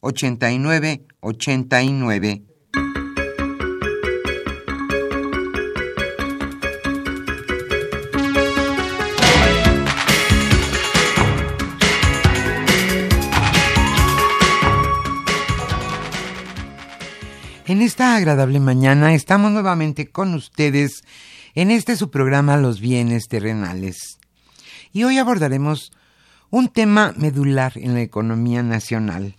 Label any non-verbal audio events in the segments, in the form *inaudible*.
89 89. En esta agradable mañana estamos nuevamente con ustedes en este su programa Los bienes terrenales. Y hoy abordaremos un tema medular en la economía nacional,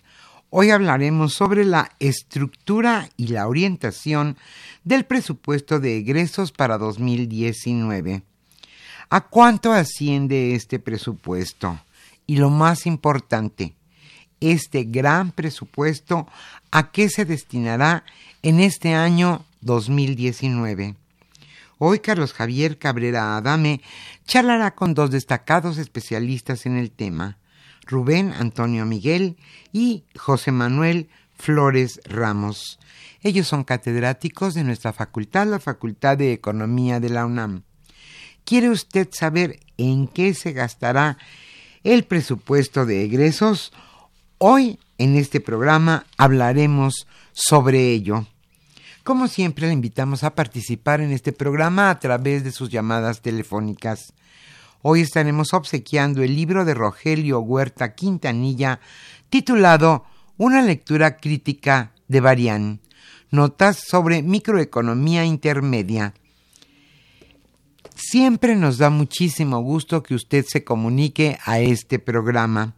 Hoy hablaremos sobre la estructura y la orientación del presupuesto de egresos para 2019. ¿A cuánto asciende este presupuesto? Y lo más importante, este gran presupuesto, ¿a qué se destinará en este año 2019? Hoy Carlos Javier Cabrera Adame charlará con dos destacados especialistas en el tema. Rubén Antonio Miguel y José Manuel Flores Ramos. Ellos son catedráticos de nuestra facultad, la Facultad de Economía de la UNAM. ¿Quiere usted saber en qué se gastará el presupuesto de egresos? Hoy en este programa hablaremos sobre ello. Como siempre, le invitamos a participar en este programa a través de sus llamadas telefónicas. Hoy estaremos obsequiando el libro de Rogelio Huerta Quintanilla titulado Una lectura crítica de Barián. Notas sobre microeconomía intermedia. Siempre nos da muchísimo gusto que usted se comunique a este programa.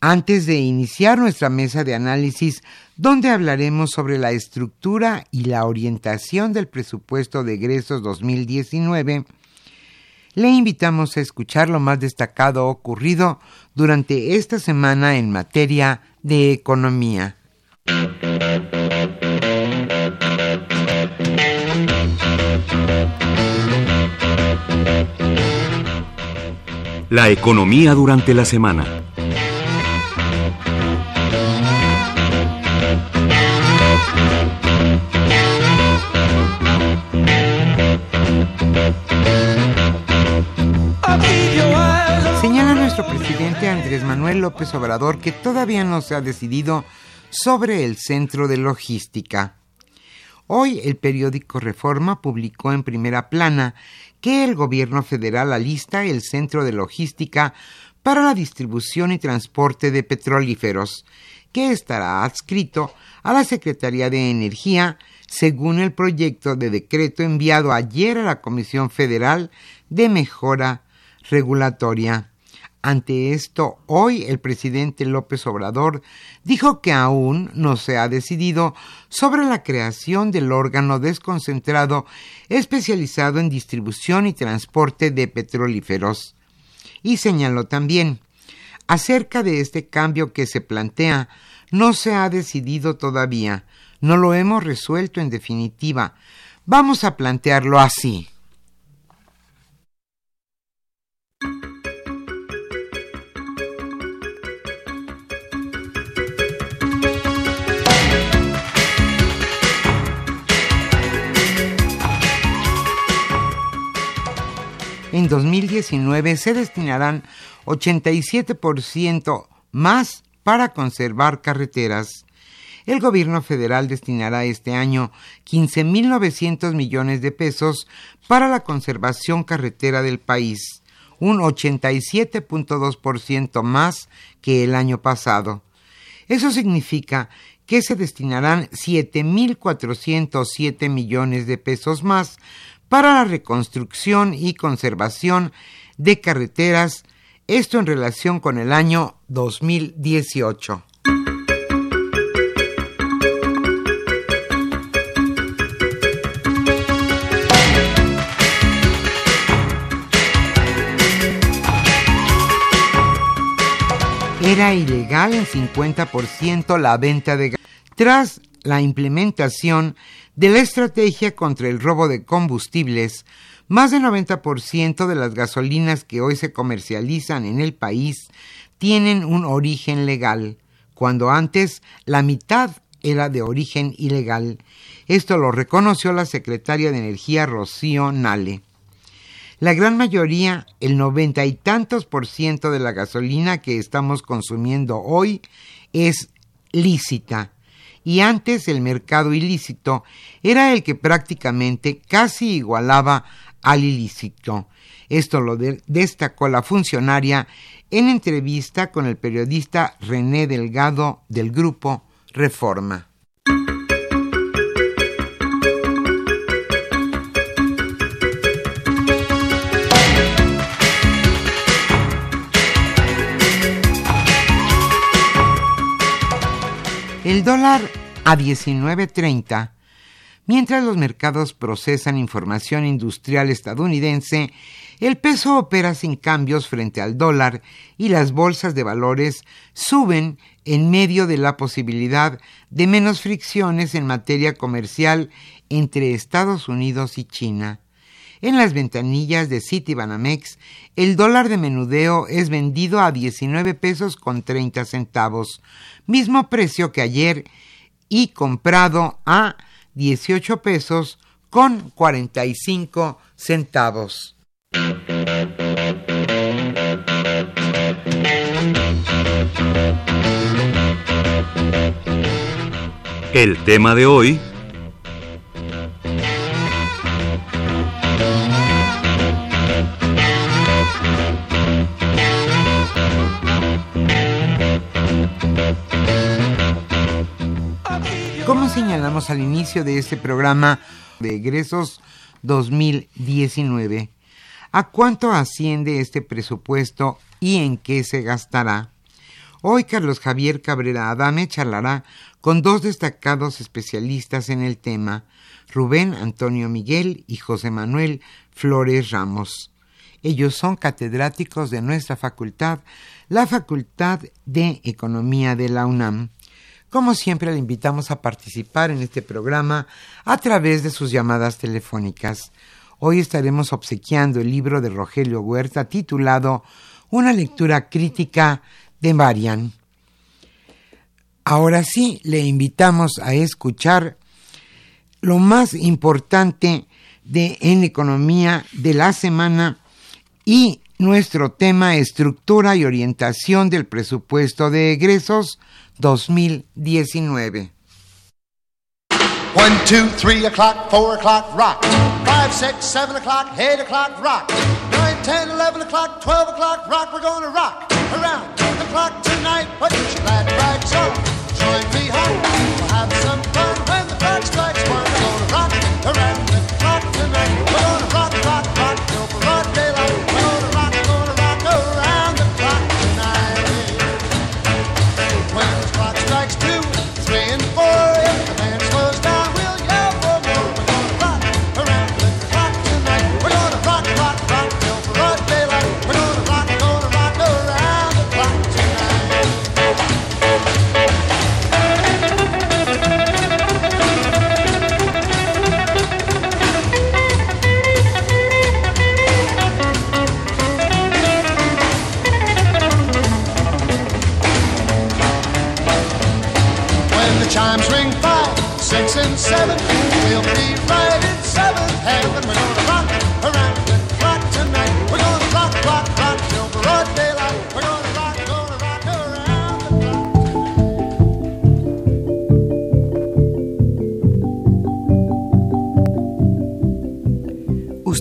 Antes de iniciar nuestra mesa de análisis, donde hablaremos sobre la estructura y la orientación del presupuesto de egresos 2019, le invitamos a escuchar lo más destacado ocurrido durante esta semana en materia de economía. La economía durante la semana. López Obrador que todavía no se ha decidido sobre el centro de logística. Hoy el periódico Reforma publicó en primera plana que el gobierno federal alista el centro de logística para la distribución y transporte de petrolíferos, que estará adscrito a la Secretaría de Energía según el proyecto de decreto enviado ayer a la Comisión Federal de Mejora Regulatoria. Ante esto, hoy el presidente López Obrador dijo que aún no se ha decidido sobre la creación del órgano desconcentrado especializado en distribución y transporte de petrolíferos. Y señaló también, acerca de este cambio que se plantea, no se ha decidido todavía, no lo hemos resuelto en definitiva. Vamos a plantearlo así. En 2019 se destinarán 87% más para conservar carreteras. El gobierno federal destinará este año 15.900 millones de pesos para la conservación carretera del país, un 87.2% más que el año pasado. Eso significa que se destinarán 7.407 millones de pesos más para la reconstrucción y conservación de carreteras, esto en relación con el año 2018. Era ilegal en 50% la venta de gas. Tras la implementación de la estrategia contra el robo de combustibles, más del 90% de las gasolinas que hoy se comercializan en el país tienen un origen legal, cuando antes la mitad era de origen ilegal. Esto lo reconoció la secretaria de Energía Rocío Nale. La gran mayoría, el noventa y tantos por ciento de la gasolina que estamos consumiendo hoy es lícita y antes el mercado ilícito era el que prácticamente casi igualaba al ilícito. Esto lo destacó la funcionaria en entrevista con el periodista René Delgado del grupo Reforma. El dólar a 19.30, mientras los mercados procesan información industrial estadounidense, el peso opera sin cambios frente al dólar y las bolsas de valores suben en medio de la posibilidad de menos fricciones en materia comercial entre Estados Unidos y China. En las ventanillas de Citibanamex, el dólar de menudeo es vendido a 19 pesos con 30 centavos, mismo precio que ayer y comprado a 18 pesos con 45 centavos. El tema de hoy señalamos al inicio de este programa de egresos 2019, ¿a cuánto asciende este presupuesto y en qué se gastará? Hoy Carlos Javier Cabrera Adame charlará con dos destacados especialistas en el tema, Rubén Antonio Miguel y José Manuel Flores Ramos. Ellos son catedráticos de nuestra facultad, la Facultad de Economía de la UNAM. Como siempre, le invitamos a participar en este programa a través de sus llamadas telefónicas. Hoy estaremos obsequiando el libro de Rogelio Huerta titulado Una lectura crítica de Marian. Ahora sí, le invitamos a escuchar lo más importante de en economía de la semana y nuestro tema estructura y orientación del presupuesto de egresos 2019. 1, 2, 3 o'clock, 4 o'clock, rock. 5, 6, 7 o'clock, 8 o'clock, rock. 9, 10, 11 o'clock, 12 o'clock, rock. We're gonna rock around the clock tonight. Put your glad rags on. Join me home. We'll have some fun when the clock strikes one. We're gonna rock around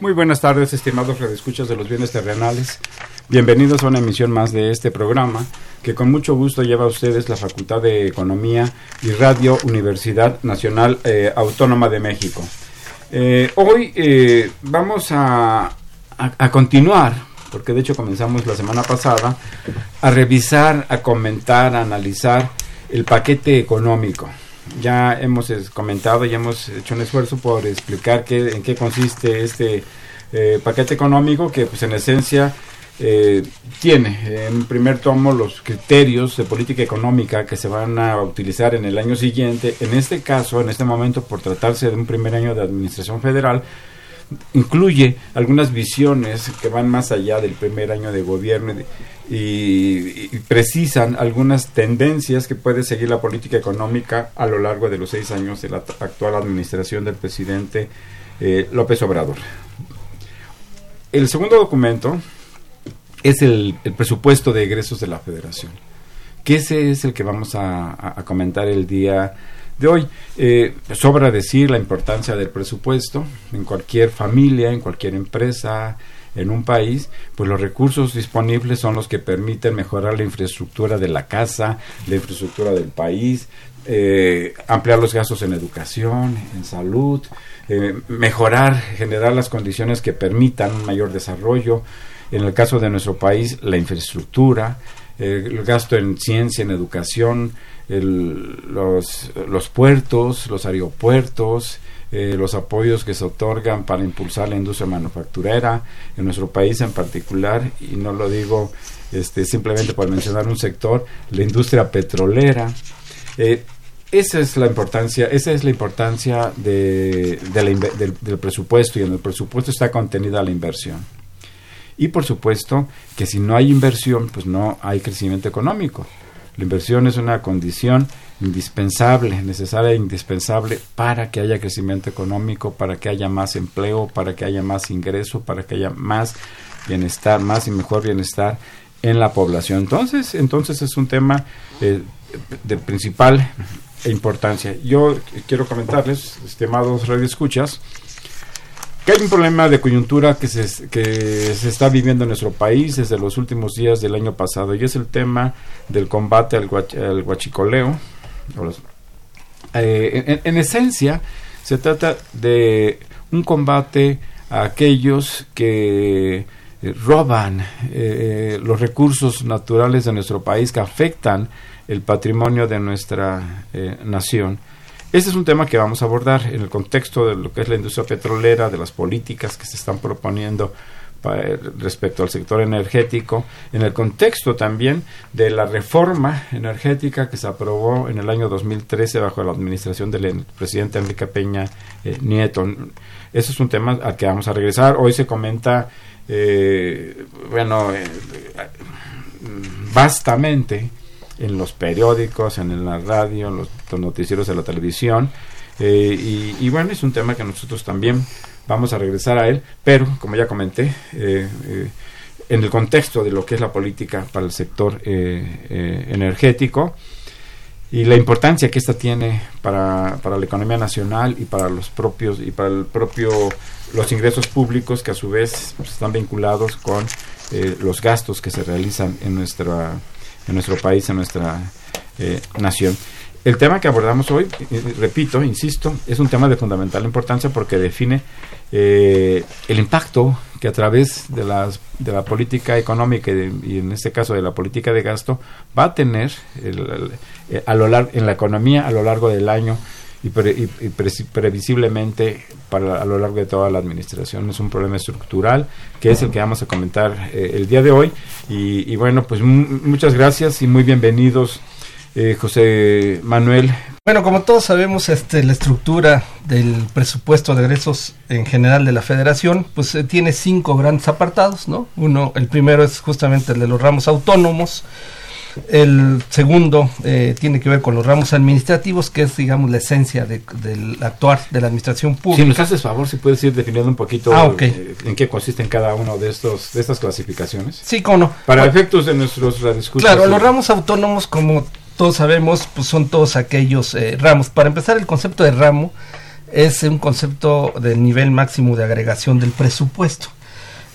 Muy buenas tardes, estimados redescuchas de los bienes terrenales. Bienvenidos a una emisión más de este programa que con mucho gusto lleva a ustedes la Facultad de Economía y Radio Universidad Nacional eh, Autónoma de México. Eh, hoy eh, vamos a, a, continuar, porque de hecho comenzamos la semana pasada, a revisar, a comentar, a analizar el paquete económico ya hemos comentado y hemos hecho un esfuerzo por explicar qué, en qué consiste este eh, paquete económico que pues en esencia eh, tiene en primer tomo los criterios de política económica que se van a utilizar en el año siguiente. En este caso, en este momento, por tratarse de un primer año de administración federal, incluye algunas visiones que van más allá del primer año de gobierno y, precisan algunas tendencias que puede seguir la política económica a lo largo de los seis años de la actual administración del presidente eh, López Obrador. El segundo documento es el, presupuesto de egresos de la federación, que ese es el que vamos a comentar el día de hoy. Eh, sobra decir la importancia del presupuesto en cualquier familia, en cualquier empresa, en un país, pues los recursos disponibles son los que permiten mejorar la infraestructura de la casa, la infraestructura del país, eh, ampliar los gastos en educación, en salud, eh, mejorar, generar las condiciones que permitan un mayor desarrollo. En el caso de nuestro país, la infraestructura, el gasto en ciencia, en educación, los puertos, los aeropuertos, eh, los apoyos que se otorgan para impulsar la industria manufacturera en nuestro país en particular, y no lo digo este, simplemente por mencionar un sector, la industria petrolera. Eh, esa es la importancia, esa es la importancia de, del, del presupuesto y en el presupuesto está contenida la inversión. Y por supuesto que si no hay inversión, pues no hay crecimiento económico. La inversión es una condición indispensable, necesaria e indispensable para que haya crecimiento económico, para que haya más empleo, para que haya más ingreso, para que haya más bienestar, más y mejor bienestar en la población. Entonces, entonces es un tema eh, de principal importancia. Yo quiero comentarles, estimados radioescuchas, que hay un problema de coyuntura que se, que se está viviendo en nuestro país desde los últimos días del año pasado y es el tema del combate al, guachicoleo. Eh, en, esencia, se trata de un combate a aquellos que eh, roban eh, los recursos naturales de nuestro país, que afectan el patrimonio de nuestra nación este es un tema que vamos a abordar en el contexto de lo que es la industria petrolera, de las políticas que se están proponiendo respecto al sector energético, en el contexto también de la reforma energética que se aprobó en el año 2013 bajo la administración del presidente Enrique Peña eh, Nieto. Ese es un tema al que vamos a regresar. Hoy se comenta, eh, bueno, eh, vastamente en los periódicos, en la radio, en los, noticieros de la televisión. Eh, y, bueno, es un tema que nosotros también vamos a regresar a él, pero como ya comenté, eh, eh, en el contexto de lo que es la política para el sector energético y la importancia que esta tiene para, para la economía nacional y para los propios y para el propio los ingresos públicos que a su vez están vinculados con los gastos que se realizan en nuestra en nuestro país, en nuestra eh, nación. El tema que abordamos hoy, repito, insisto, es un tema de fundamental importancia porque define eh, el impacto que a través de, las, de la política económica y, en este caso de la política de gasto va a tener eh, a lo largo, en la economía a lo largo del año y, previsiblemente para a lo largo de toda la administración. Es un problema estructural que es el que vamos a comentar eh, el día de hoy. Y, bueno, pues muchas gracias y muy bienvenidos Eh, José Manuel. Bueno, como todos sabemos, este, la estructura del presupuesto de egresos en general de la Federación, pues eh, tiene cinco grandes apartados, ¿no? Uno, el primero es justamente el de los ramos autónomos, el segundo eh, tiene que ver con los ramos administrativos, que es, digamos, la esencia de- del actuar de la administración pública. Si nos haces favor, si puedes ir definiendo un poquito Ah, eh, en qué consisten cada uno de estos de estas clasificaciones. Sí, cómo no. Para Bueno, efectos de nuestros radioescuchas. Claro, los ramos autónomos, como todos sabemos, pues son todos aquellos eh, ramos. Para empezar, el concepto de ramo es un concepto del nivel máximo de agregación del presupuesto.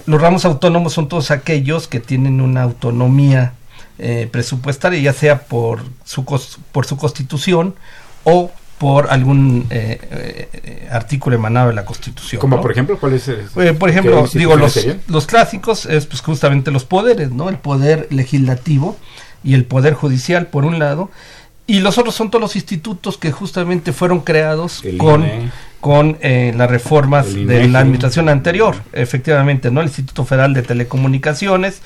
Los ramos autónomos son todos aquellos que tienen una autonomía eh, presupuestaria, ya sea por su, por su constitución o por algún eh, eh, artículo emanado de la constitución. Como ¿no? por ejemplo, ¿cuál es? Eh, por ejemplo, digo, los, serían? los clásicos es pues justamente los poderes, ¿no? El poder legislativo y el poder judicial, por un lado, y los otros son todos los institutos que justamente fueron creados El con, INE. con eh, las reformas El de INEGI. la administración anterior, efectivamente, ¿no? El Instituto Federal de Telecomunicaciones,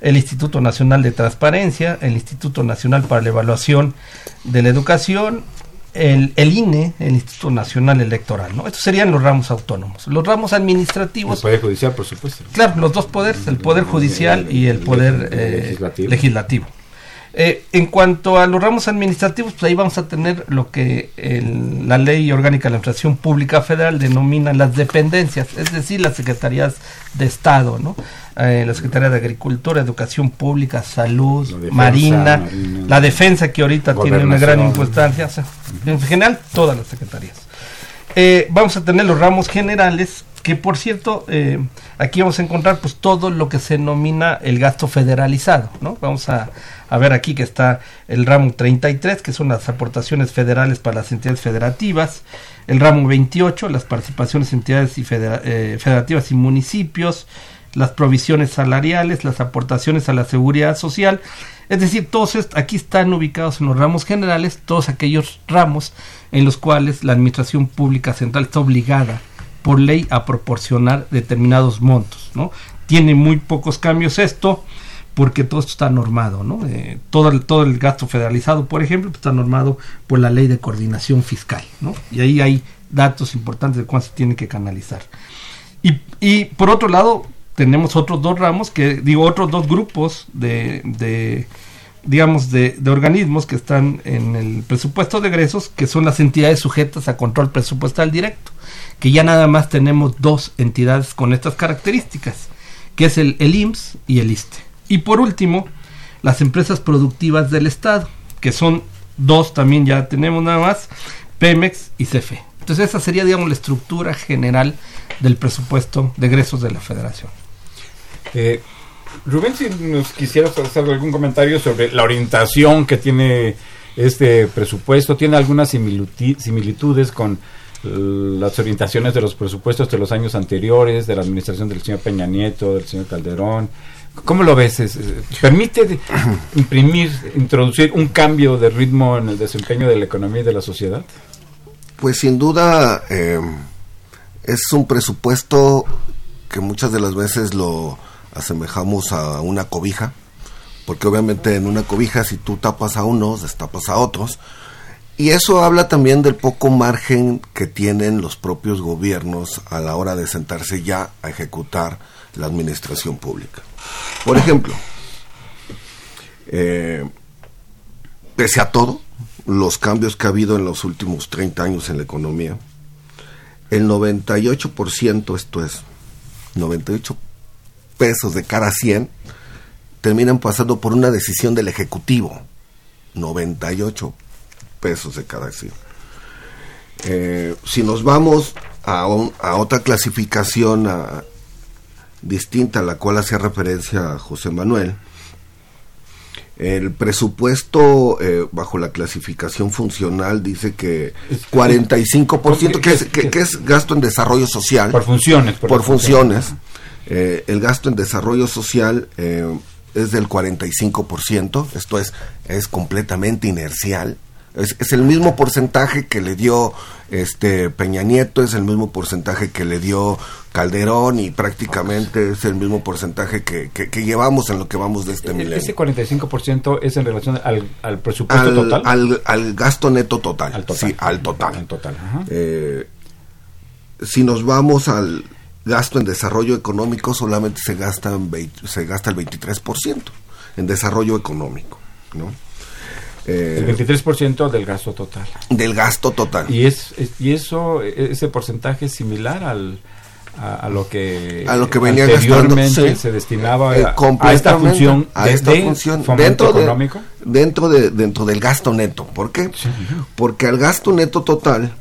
el Instituto Nacional de Transparencia, el Instituto Nacional para la Evaluación de la Educación, el, el INE, el Instituto Nacional Electoral, ¿no? Estos serían los ramos autónomos. Los ramos El administrativos, Poder Judicial, por supuesto. claro, los dos poderes, el poder judicial y el poder eh, Legislativo. legislativo. Eh, en cuanto a los ramos administrativos, pues ahí vamos a tener lo que el- la ley orgánica de la administración pública federal denomina las dependencias, es decir, las secretarías de Estado, ¿no? Eh, la Secretaría de Agricultura, Educación Pública, Salud, La defensa, Marina, Marina. la defensa que ahorita tiene una gran importancia, o sea, en general todas las secretarías. Eh, vamos a tener los ramos generales, que por cierto, eh, aquí vamos a encontrar pues todo lo que se denomina el gasto federalizado, ¿no? Vamos a, a ver aquí que está el ramo 33, que son las aportaciones federales para las entidades federativas, el ramo 28, las participaciones en entidades y eh, federativas y municipios, las provisiones salariales, las aportaciones a la seguridad social, es decir, todos est- aquí están ubicados en los ramos generales, todos aquellos ramos en los cuales la Administración Pública Central está obligada por ley a proporcionar determinados montos, ¿no? Tiene muy pocos cambios esto porque todo esto está normado, ¿no? Eh, todo, el, todo el gasto federalizado, por ejemplo, pues, está normado por la ley de coordinación fiscal, ¿no? Y ahí hay datos importantes de cuánto se tiene que canalizar. Y, por otro lado, tenemos otros dos ramos, que digo, otros dos grupos de, de digamos, de, de organismos que están en el presupuesto de egresos, que son las entidades sujetas a control presupuestal directo, que ya nada más tenemos dos entidades con estas características, que es el, el IMSS y el ISTE. Y por último, las empresas productivas del Estado, que son dos también ya tenemos nada más, Pemex y CFE. Entonces esa sería, digamos, la estructura general del presupuesto de egresos de la federación. Eh, Rubén, si nos quisieras hacer algún comentario sobre la orientación que tiene este presupuesto, ¿tiene algunas similitu- similitudes con las orientaciones de los presupuestos de los años anteriores, de la administración del señor Peña Nieto, del señor Calderón? ¿Cómo lo ves? Es- es- ¿Permite *clears throat* imprimir, introducir un cambio de ritmo en el desempeño de la economía y de la sociedad? Pues sin duda eh, es un presupuesto que muchas de las veces lo asemejamos a una cobija, porque obviamente en una cobija si tú tapas a unos, destapas a otros, y eso habla también del poco margen que tienen los propios gobiernos a la hora de sentarse ya a ejecutar la administración pública. Por ejemplo, eh, pese a todo, los cambios que ha habido en los últimos 30 años en la economía, el 98%, esto es, 98 pesos de cada 100, terminan pasando por una decisión del Ejecutivo. 98 pesos de cada 100. Eh, si nos vamos a, un- a otra clasificación a- distinta a la cual hacía referencia José Manuel, el presupuesto eh, bajo la clasificación funcional dice que 45%, que es, que, que es gasto en desarrollo social. Por funciones. Por funciones. Eh, el gasto en desarrollo social eh, es del 45%, esto es, es completamente inercial, Es, es el mismo porcentaje que le dio este Peña Nieto, es el mismo porcentaje que le dio Calderón y prácticamente es el mismo porcentaje que, que, que llevamos en lo que vamos de este E- milenio. Ese 45% es en relación al, al presupuesto al, total. al, al gasto neto total. Al total. Sí, al total. Al total, ajá. Eh, si nos vamos al gasto en desarrollo económico, solamente se gasta, en veinte- se gasta el 23% en desarrollo económico. ¿no? Eh, El 23% del gasto total. del gasto total. Y es, es- y eso e- ese porcentaje es similar al a, a lo que A lo que venía anteriormente gastando, se destinaba Eh, a, esta función a esta de función dentro de, económico. dentro de dentro del gasto neto ¿por qué? porque al gasto neto total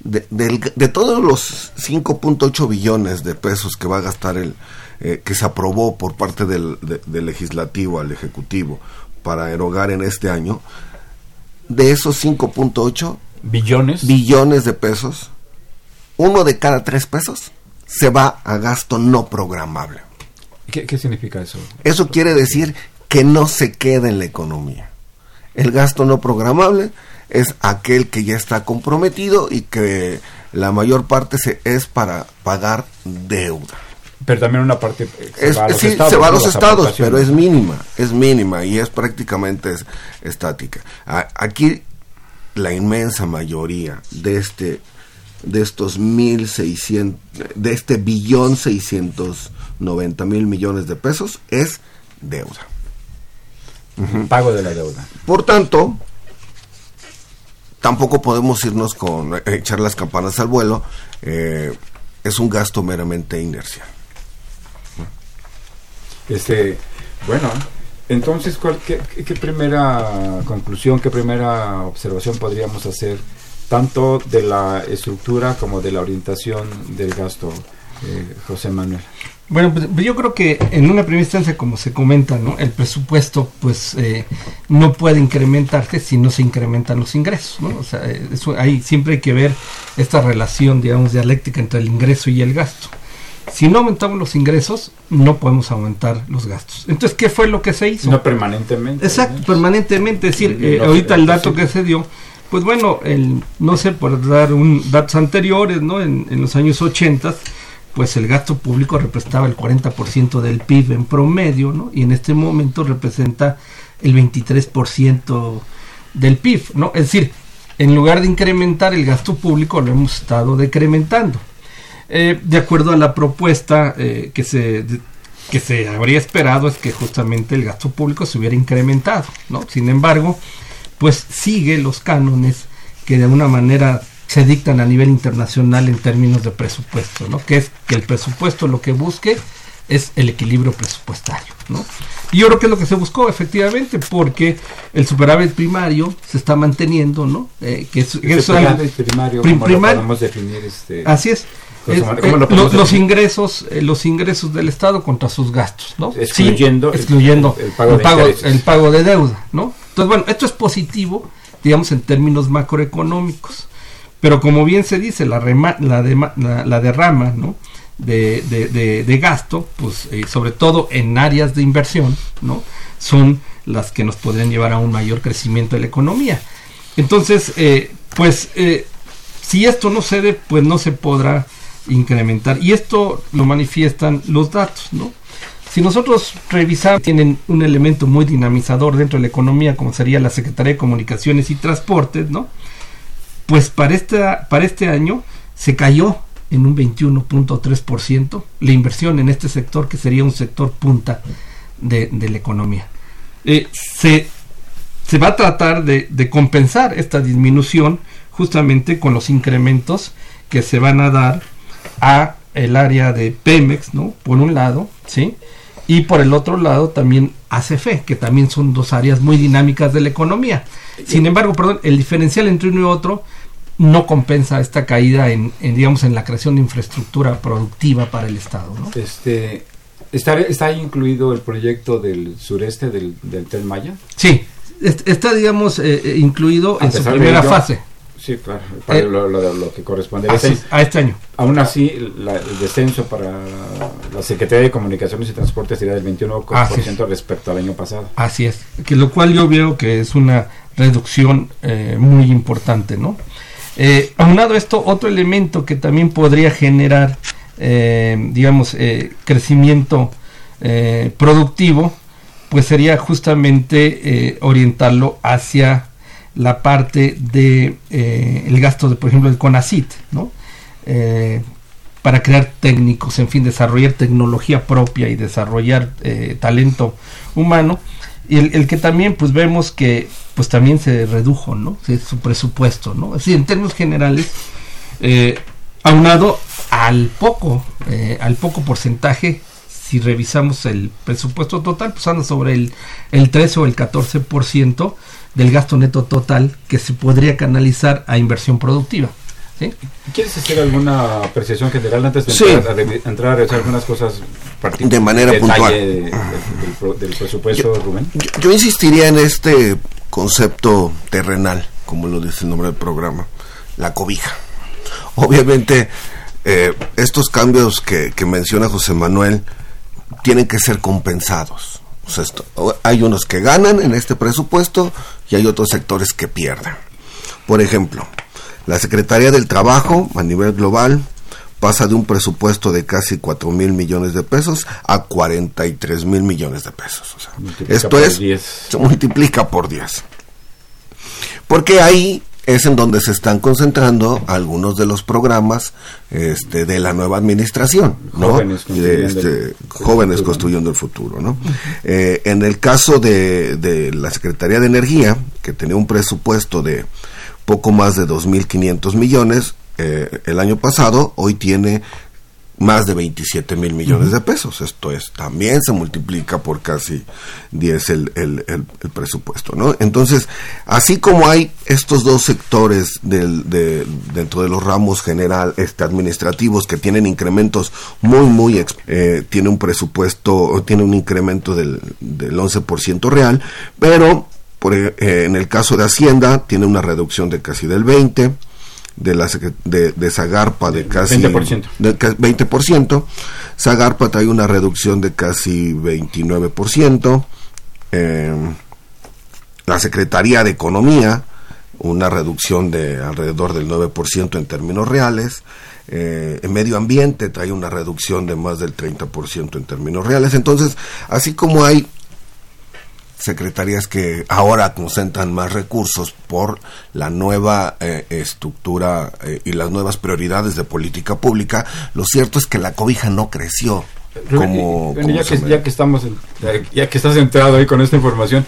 de, del- de todos los 5.8 billones de pesos que va a gastar el eh, que se aprobó por parte del, de- del legislativo al ejecutivo para erogar en este año de esos 5.8 billones billones de pesos uno de cada tres pesos se va a gasto no programable ¿Qué, qué significa eso? eso quiere decir que no se queda en la economía. El gasto no programable es aquel que ya está comprometido y que la mayor parte se, es para pagar deuda. Pero también una parte eh, se Es- va a los sí, estados. se va a los estados, pero es mínima, es mínima y es prácticamente es- estática. A- aquí la inmensa mayoría de este de estos mil seiscientos de este billón seiscientos noventa mil millones de pesos es deuda. pago de la deuda. Por tanto, tampoco podemos irnos con eh, echar las campanas al vuelo. eh, es un gasto meramente inercial. Este, bueno, entonces, ¿cuál, qué, primera conclusión, qué primera observación podríamos hacer, tanto de la estructura como de la orientación del gasto, eh, José Manuel? Bueno, pues, pues yo creo que en una primera instancia, como se comenta, ¿no? El presupuesto, pues, eh, no puede incrementarse si no se incrementan los ingresos, ¿no? O sea, eh, eso, ahí siempre hay que ver esta relación, digamos, dialéctica entre el ingreso y el gasto. Si no aumentamos los ingresos, no podemos aumentar los gastos. Entonces, ¿qué fue lo que se hizo? No permanentemente. Exacto, ¿no? permanentemente. Es decir, eh, No, ahorita el sí. dato que se dio, pues bueno, el, no sé, por dar un datos anteriores, ¿no? En, en los años 80, pues el gasto público representaba el 40% del PIB en promedio, ¿no? Y en este momento representa el 23% del PIB, ¿no? Es decir, en lugar de incrementar el gasto público, lo hemos estado decrementando. Eh, de acuerdo a la propuesta eh, que se que se habría esperado es que justamente el gasto público se hubiera incrementado, ¿no? Sin embargo, pues sigue los cánones que de alguna manera se dictan a nivel internacional en términos de presupuesto, ¿no? Que es que el presupuesto lo que busque es el equilibrio presupuestario, ¿no? Y yo creo que es lo que se buscó efectivamente, porque el superávit primario se está manteniendo, ¿no? Eh, que es, que es primario, prim- ¿cómo lo podemos definir? Este, Así es. Es, eh, ¿cómo lo lo- podemos los ingresos eh, los ingresos del Estado contra sus gastos, ¿no? Excluyendo Sí, excluyendo el pago el pago de deuda, ¿no? Entonces, bueno, esto es positivo, digamos, en términos macroeconómicos. Pero como bien se dice, la, rema- la, la, la derrama, ¿no? De, de- de- de gasto, pues eh, sobre todo en áreas de inversión, ¿no? Son las que nos podrían llevar a un mayor crecimiento de la economía. Entonces, eh, pues eh, si esto no cede, pues no se podrá incrementar. Y esto lo manifiestan los datos, ¿no? Si nosotros revisamos, tienen un elemento muy dinamizador dentro de la economía, como sería la Secretaría de Comunicaciones y Transportes, ¿no? Pues para, esta, para este año se cayó en un 21.3% la inversión en este sector, que sería un sector punta de, la economía. Eh, se, se va a tratar de compensar esta disminución justamente con los incrementos que se van a dar a el área de Pemex, ¿no? Por un lado, ¿sí? Y por el otro lado también ACFE, que también son dos áreas muy dinámicas de la economía. Sin embargo, perdón, el diferencial entre uno y otro no compensa esta caída en, en, digamos, en la creación de infraestructura productiva para el Estado, ¿no? Este, ¿está, ¿Está incluido el proyecto del sureste del, del Tren Maya? Sí, est- está, digamos, eh, eh, incluido A en su primera ello, fase. Sí, claro, para Eh, lo, lo- lo que corresponde. Así a este año. Aún así, la- el descenso para la Secretaría de Comunicaciones y Transportes sería del 21% Así es. respecto al año pasado. Así es, que lo cual yo veo que es una reducción eh, muy importante, ¿no? Eh, aunado esto, otro elemento que también podría generar, eh, digamos, crecimiento productivo, pues sería justamente orientarlo hacia la parte de eh, el gasto de, por ejemplo, el CONACIT, ¿no? Eh, para crear técnicos, en fin, desarrollar tecnología propia y desarrollar eh, talento humano. Y el, que también, pues vemos que, pues también se redujo, ¿no? Su presupuesto, ¿no? Así, en términos generales, aunado al poco, al poco porcentaje, si revisamos el presupuesto total, pues anda sobre el, el 13 o el 14% del gasto neto total que se podría canalizar a inversión productiva. ¿sí? ¿Quieres hacer alguna apreciación general antes de Sí. entrar, a, entrar a revisar algunas cosas partic- De manera puntual. de- de- del, pro- del presupuesto, Rubén? Yo, yo insistiría en este concepto terrenal, como lo dice el nombre del programa, la cobija. Obviamente, eh, estos cambios que, que menciona José Manuel tienen que ser compensados. Esto- o- hay unos que ganan en este presupuesto y hay otros sectores que pierden. Por ejemplo, la Secretaría del Trabajo a nivel global pasa de un presupuesto de casi 4 mil millones de pesos a 43 mil millones de pesos. O sea, Multiplica esto es, 10. se multiplica por 10. Porque ahí es en donde se están concentrando algunos de los programas este, de la nueva administración, este, jóvenes futuro. construyendo el futuro, ¿no? Eh, en el caso de, de la Secretaría de Energía, que tenía un presupuesto de poco más de 2.500 millones eh, el año pasado, hoy tiene más de 27 mil millones de pesos. Esto es, también se multiplica por casi 10 el, el, el- el presupuesto, ¿no? Entonces, así como hay estos dos sectores del, de, dentro de los ramos general, este, administrativos que tienen incrementos muy, muy, eh, tiene un presupuesto, tiene un incremento del, del 11% real, pero por, eh, en el caso de Hacienda tiene una reducción de casi del 20%, de la de, de Zagarpa de casi 20%. de ca- 20%, Zagarpa trae una reducción de casi 29%, eh, la Secretaría de Economía una reducción de alrededor del 9% en términos reales, eh, en medio ambiente trae una reducción de más del 30% en términos reales, entonces así como hay secretarías que ahora concentran más recursos por la nueva eh, estructura eh, y las nuevas prioridades de política pública, lo cierto es que la cobija no creció como, Bueno, como ya, que, me- ya que estamos en- ya que estás entrado ahí con esta información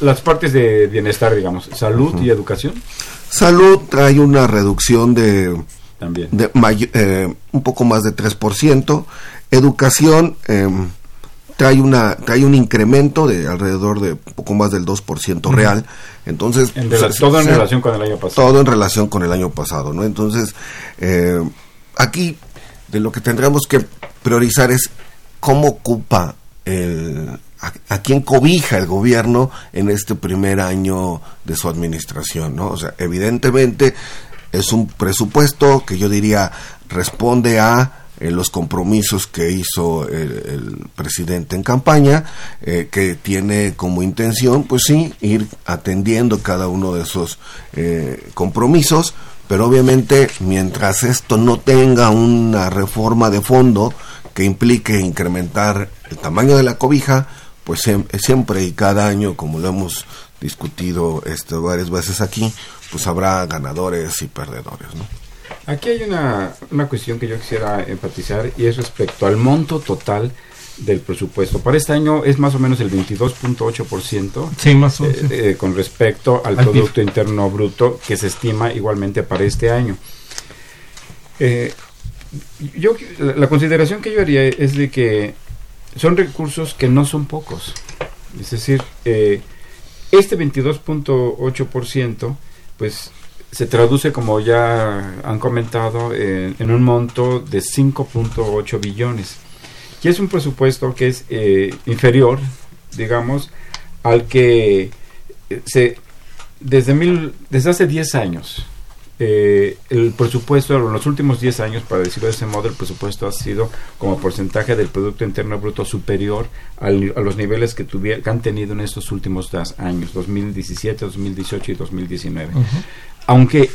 las partes de bienestar digamos salud y educación. Salud trae una reducción de, también. de eh, un poco más de 3%. Educación eh, trae, una, trae un incremento de alrededor de poco más del 2% real. Entonces, En se- todo en relación con el año pasado todo en relación con el año pasado, ¿no? Entonces, eh, aquí de lo que tendremos que priorizar es cómo ocupa el a, a quién cobija el gobierno en este primer año de su administración, ¿no? O sea, evidentemente es un presupuesto que yo diría responde a eh, los compromisos que hizo el, presidente en campaña, eh, que tiene como intención, pues sí, ir atendiendo cada uno de esos eh, compromisos, pero obviamente mientras esto no tenga una reforma de fondo que implique incrementar el tamaño de la cobija, pues siem- siempre y cada año, como lo hemos discutido este, varias veces aquí, pues habrá ganadores y perdedores, ¿no? Aquí hay una, una cuestión que yo quisiera enfatizar y es respecto al monto total del presupuesto. Para este año es más o menos el 22.8% Sí, más o menos. eh, eh, con respecto al, Al Producto Interno Bruto que se estima igualmente para este año. Eh, yo, la, la consideración que yo haría es de que son recursos que no son pocos. Es decir, eh, este 22.8% pues se traduce, como ya han comentado, en, un monto de 5.8 billones. Y es un presupuesto que es eh, inferior, digamos, al que eh, se desde, mil, desde hace 10 años eh, el presupuesto en los últimos 10 años, para decirlo de ese modo, el presupuesto ha sido como porcentaje del Producto Interno Bruto superior al- a los niveles que, tuviera, que han tenido en estos últimos dos años, 2017, 2018 y 2019. Aunque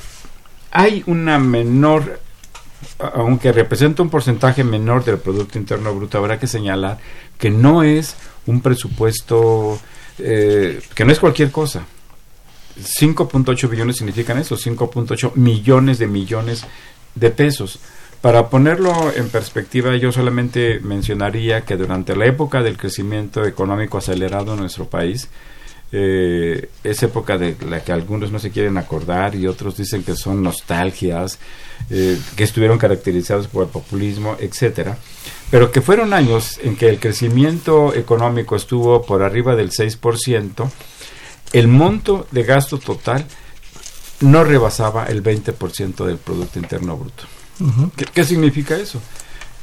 hay una menor, aunque representa un porcentaje menor del Producto Interno Bruto, habrá que señalar que no es un presupuesto, eh, que no es cualquier cosa. 5.8 billones significan eso, 5.8 millones de millones de pesos. Para ponerlo en perspectiva, yo solamente mencionaría que durante la época del crecimiento económico acelerado en nuestro país, eh, es época de la que algunos no se quieren acordar y otros dicen que son nostalgias, eh, que estuvieron caracterizados por el populismo, etcétera, pero que fueron años en que el crecimiento económico estuvo por arriba del 6%, el monto de gasto total no rebasaba el 20% del Producto Interno Bruto. ¿Qué, qué significa eso?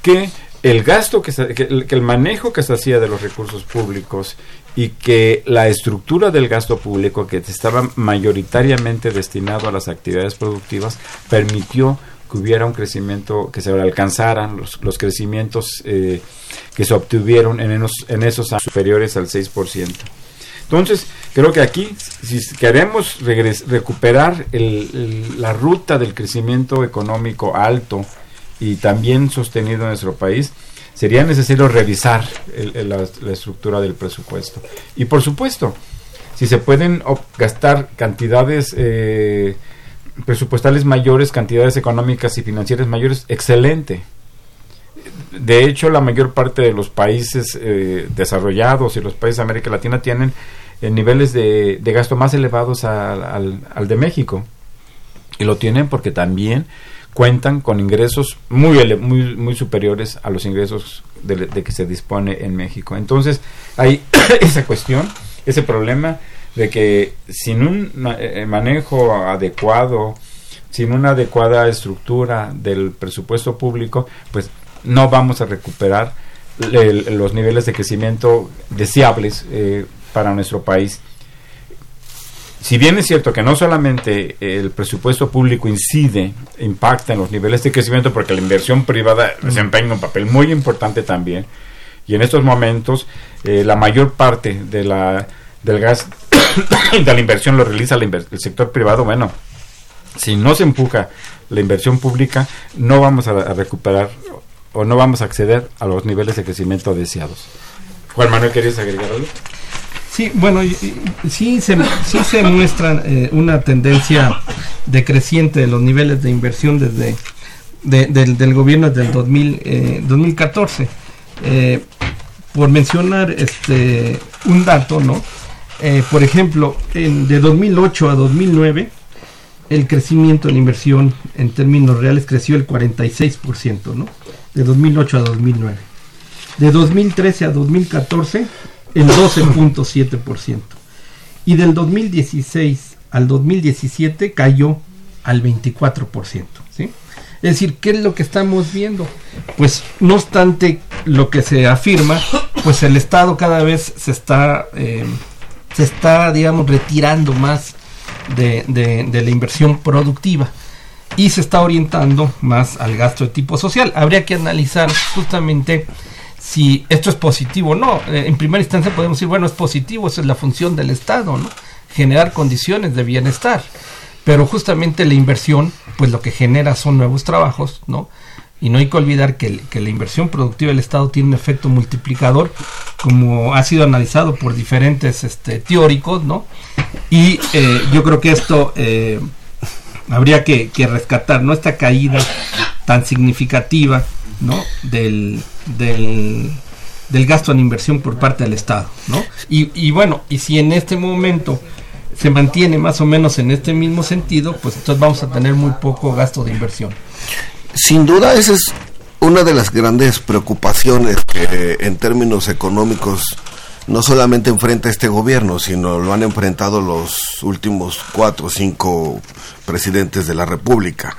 Que el gasto que, se- que el, que el manejo que se hacía de los recursos públicos y que la estructura del gasto público que estaba mayoritariamente destinado a las actividades productivas permitió que hubiera un crecimiento, que se alcanzaran los, los crecimientos eh, que se obtuvieron en, enos- en esos años superiores al 6%. Entonces, creo que aquí, si queremos recuperar el- la ruta del crecimiento económico alto y también sostenido en nuestro país, sería necesario revisar el- la, la estructura del presupuesto. Y por supuesto, si se pueden gastar cantidades eh, presupuestales mayores, cantidades económicas y financieras mayores, excelente. De hecho, la mayor parte de los países eh, desarrollados y los países de América Latina tienen eh, niveles de, gasto más elevados al, de México. Y lo tienen porque también cuentan con ingresos muy, muy, muy superiores a los ingresos de, de que se dispone en México. Entonces, hay *coughs* esa cuestión, ese problema de que sin un eh, manejo adecuado, sin una adecuada estructura del presupuesto público, pues no vamos a recuperar el- los niveles de crecimiento deseables eh, para nuestro país. Si bien es cierto que no solamente el presupuesto público incide, impacta en los niveles de crecimiento, porque la inversión privada desempeña un papel muy importante también, y en estos momentos eh, la mayor parte de la del gas *coughs* de la inversión lo realiza inver- el sector privado, bueno, si no se empuja la inversión pública, no vamos a, a recuperar o no vamos a acceder a los niveles de crecimiento deseados. Juan Manuel, ¿querías agregar algo? Sí, bueno, sí se, sí se muestra eh, una tendencia decreciente de los niveles de inversión desde de- del, gobierno desde el 2000, eh, 2014. Eh, por mencionar este un dato, ¿no? Por ejemplo, en, de 2008 a 2009, el crecimiento en inversión en términos reales creció el 46%, ¿no? De 2008 a 2009. De 2013 a 2014, el 12.7%. Y del 2016 al 2017 cayó al 24%. ¿sí? Es decir, ¿qué es lo que estamos viendo? Pues no obstante lo que se afirma, pues el Estado cada vez se está, eh, se está digamos, retirando más de- de la inversión productiva y se está orientando más al gasto de tipo social. Habría que analizar justamente si esto es positivo o no. Eh, en primera instancia podemos decir, bueno, es positivo, esa es la función del Estado, ¿no? Generar condiciones de bienestar. Pero justamente la inversión, pues lo que genera son nuevos trabajos, ¿no? Y no hay que olvidar que, que la inversión productiva del Estado tiene un efecto multiplicador, como ha sido analizado por diferentes este, teóricos, ¿no? Y eh, yo creo que esto eh, habría que, que rescatar, ¿no? Esta caída tan significativa, ¿no? Del, del, del gasto en inversión por parte del Estado, ¿no? Y, y bueno, y si en este momento se mantiene más o menos en este mismo sentido, pues entonces vamos a tener muy poco gasto de inversión. Sin duda, esa es una de las grandes preocupaciones que en términos económicos no solamente enfrenta este gobierno, sino lo han enfrentado los últimos cuatro o cinco presidentes de la República.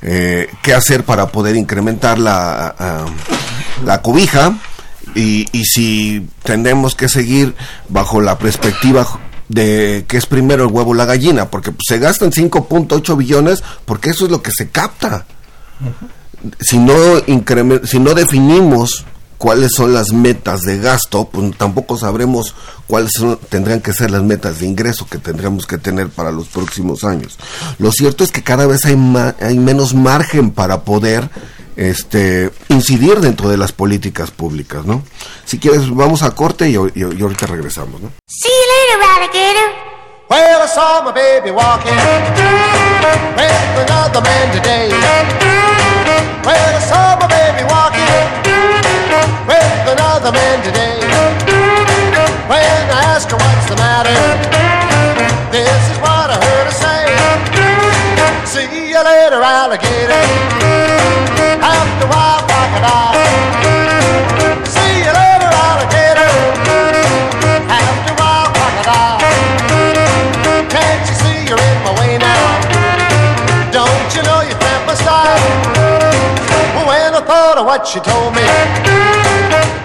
Eh, ¿Qué hacer para poder incrementar la, ah, la cobija? Y, y si tenemos que seguir bajo la perspectiva de que es primero el huevo o la gallina, porque se gastan 5.8 billones porque eso es lo que se capta. Si no si no definimos cuáles son las metas de gasto, pues tampoco sabremos cuáles son- tendrán que ser las metas de ingreso que tendremos que tener para los próximos años. Lo cierto es que cada vez hay, ma- hay menos margen para poder este, incidir dentro de las políticas públicas, ¿no? Si quieres, vamos a corte y, y- y ahorita regresamos, ¿no? See you later, alligator. Well, I saw my baby walking with another man today. Well, I saw my baby walking with another man today. When I asked her what's the matter, this is what I heard her say. See you later, alligator. After a while, crocodile. See you later, alligator. After a. Can't you see you're in my way now? Don't you know you my style? When I thought of what she told me,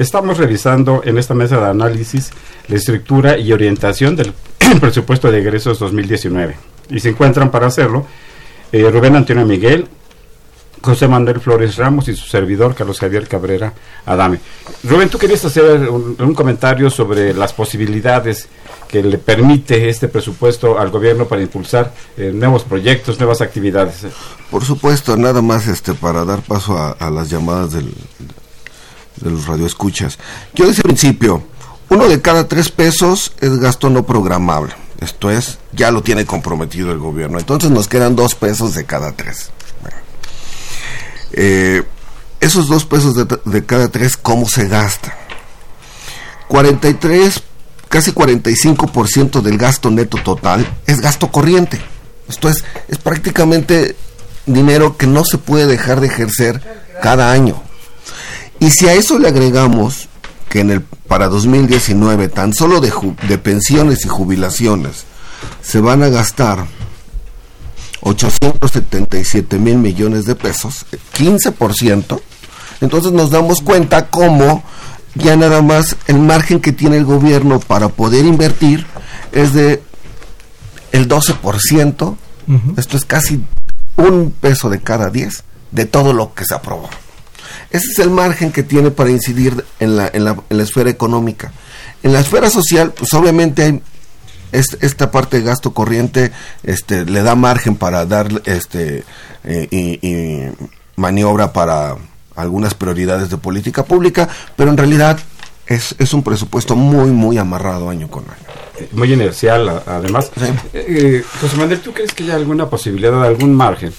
Estamos revisando en esta mesa de análisis la estructura y orientación del *clears throat* presupuesto de egresos 2019. Y se encuentran para hacerlo eh, Rubén Antonio Miguel, José Manuel Flores Ramos y su servidor Carlos Javier Cabrera Adame. Rubén, tú querías hacer un, comentario sobre las posibilidades que le permite este presupuesto al gobierno para impulsar eh, nuevos proyectos, nuevas actividades. Por supuesto, nada más este para dar paso a las llamadas del, de los radioescuchas. Yo desde el principio, uno de cada tres pesos es gasto no programable. Esto es, ya lo tiene comprometido el gobierno. Entonces nos quedan dos pesos de cada tres. Eh, esos dos pesos de, de cada tres, ¿cómo se gastan? 43, casi 45% del gasto neto total es gasto corriente. Esto es, es prácticamente dinero que no se puede dejar de ejercer cada año. Y si a eso le agregamos que en el para 2019 tan solo de, pensiones y jubilaciones se van a gastar 877 mil millones de pesos, 15%, entonces nos damos cuenta cómo ya nada más el margen que tiene el gobierno para poder invertir es de el 12%, esto es casi un peso de cada 10 de todo lo que se aprobó. Ese es el margen que tiene para incidir en la, en la, en la esfera económica. En la esfera social, pues obviamente hay es- esta parte de gasto corriente este, le da margen para dar este, eh, y, y maniobra para algunas prioridades de política pública, pero en realidad es, es un presupuesto muy, muy amarrado año con año. Eh, Muy inercial, además. Sí. Eh, José Manuel, ¿tú crees que hay alguna posibilidad, algún margen